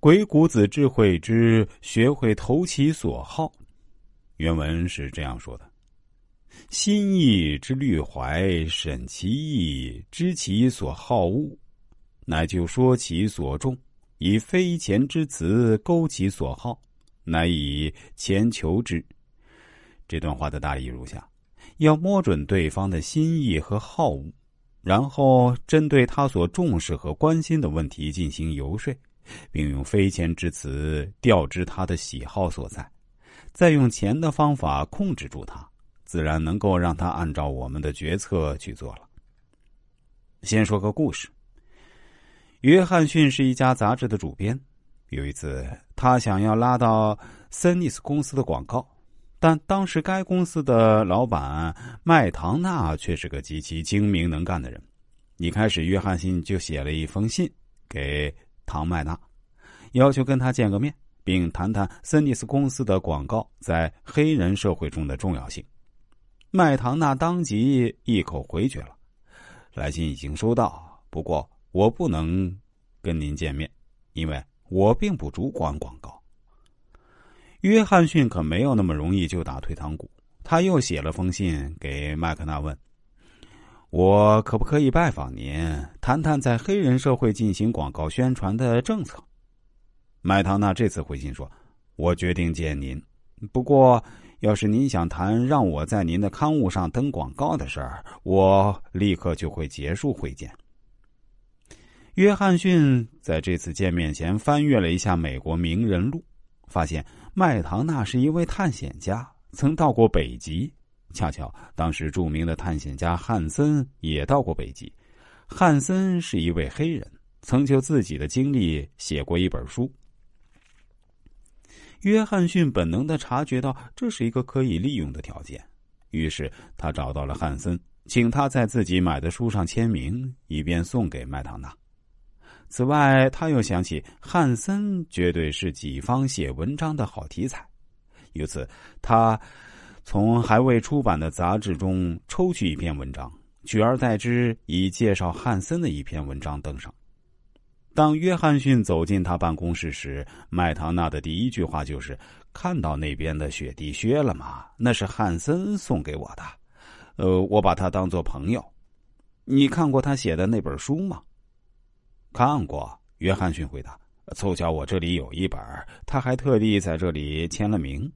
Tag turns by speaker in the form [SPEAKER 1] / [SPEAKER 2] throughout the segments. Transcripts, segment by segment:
[SPEAKER 1] 鬼谷子智慧之学会投其所好。原文是这样说的：“心意之虑怀，审其意，知其所好恶，乃就说其所重，以非钱之词勾其所好，乃以钱求之。”这段话的大意如下：要摸准对方的心意和好恶，然后针对他所重视和关心的问题进行游说。并用非钱之词调知他的喜好所在，再用钱的方法控制住他，自然能够让他按照我们的决策去做了。先说个故事。约翰逊是一家杂志的主编，有一次他想要拉到森尼斯公司的广告，但当时该公司的老板麦唐纳却是个极其精明能干的人。一开始，约翰逊就写了一封信给。唐麦纳要求跟他见个面，并谈谈森尼斯公司的广告在黑人社会中的重要性。麦唐纳当即一口回绝了：“来信已经收到，不过我不能跟您见面，因为我并不主管广告。”约翰逊可没有那么容易就打退堂鼓，他又写了封信给麦克纳问。我可不可以拜访您，谈谈在黑人社会进行广告宣传的政策？麦唐纳这次回信说：“我决定见您，不过要是您想谈让我在您的刊物上登广告的事儿，我立刻就会结束会见。”约翰逊在这次见面前翻阅了一下美国名人录，发现麦唐纳是一位探险家，曾到过北极。恰巧当时著名的探险家汉森也到过北极。汉森是一位黑人，曾就自己的经历写过一本书。约翰逊本能的察觉到这是一个可以利用的条件，于是他找到了汉森，请他在自己买的书上签名，以便送给麦唐纳。此外，他又想起汉森绝对是己方写文章的好题材，由此他。从还未出版的杂志中抽取一篇文章，取而代之以介绍汉森的一篇文章登上。当约翰逊走进他办公室时，麦唐纳的第一句话就是：“看到那边的雪地靴了吗？那是汉森送给我的。呃，我把他当做朋友。你看过他写的那本书吗？”“看过。”约翰逊回答。“凑巧我这里有一本，他还特地在这里签了名。”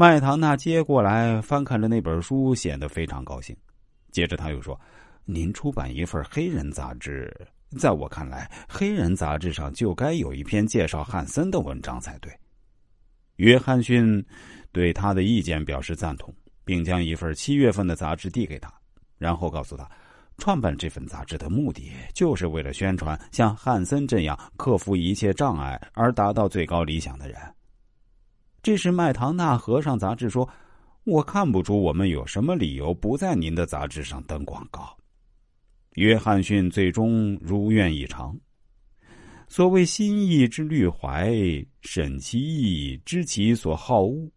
[SPEAKER 1] 麦唐纳接过来翻看着那本书，显得非常高兴。接着他又说：“您出版一份黑人杂志，在我看来，黑人杂志上就该有一篇介绍汉森的文章才对。”约翰逊对他的意见表示赞同，并将一份七月份的杂志递给他，然后告诉他，创办这份杂志的目的就是为了宣传像汉森这样克服一切障碍而达到最高理想的人。这时，麦唐纳合上杂志说：“我看不出我们有什么理由不在您的杂志上登广告。”约翰逊最终如愿以偿。所谓“心意之虑怀，审其意，知其所好恶”，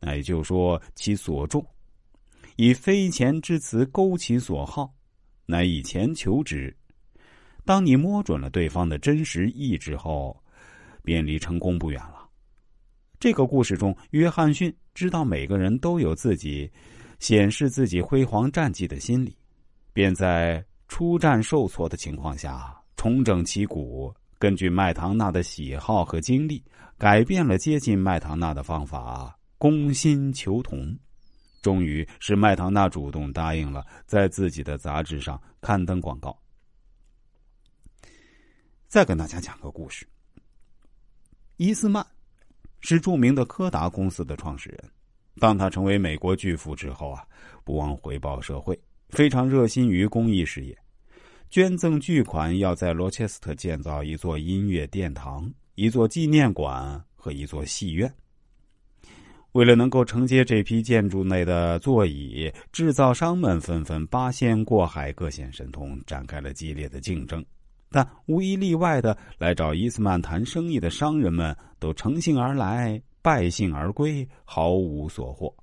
[SPEAKER 1] 那也就说其所重，以非钱之词勾其所好，乃以钱求之。当你摸准了对方的真实意志后，便离成功不远了。这个故事中，约翰逊知道每个人都有自己显示自己辉煌战绩的心理，便在出战受挫的情况下重整旗鼓，根据麦唐纳的喜好和经历，改变了接近麦唐纳的方法，攻心求同，终于使麦唐纳主动答应了在自己的杂志上刊登广告。再跟大家讲个故事，伊斯曼。是著名的柯达公司的创始人。当他成为美国巨富之后啊，不忘回报社会，非常热心于公益事业，捐赠巨款，要在罗切斯特建造一座音乐殿堂、一座纪念馆和一座戏院。为了能够承接这批建筑内的座椅，制造商们纷纷八仙过海，各显神通，展开了激烈的竞争。但无一例外的来找伊斯曼谈生意的商人们都乘兴而来，败兴而归，毫无所获。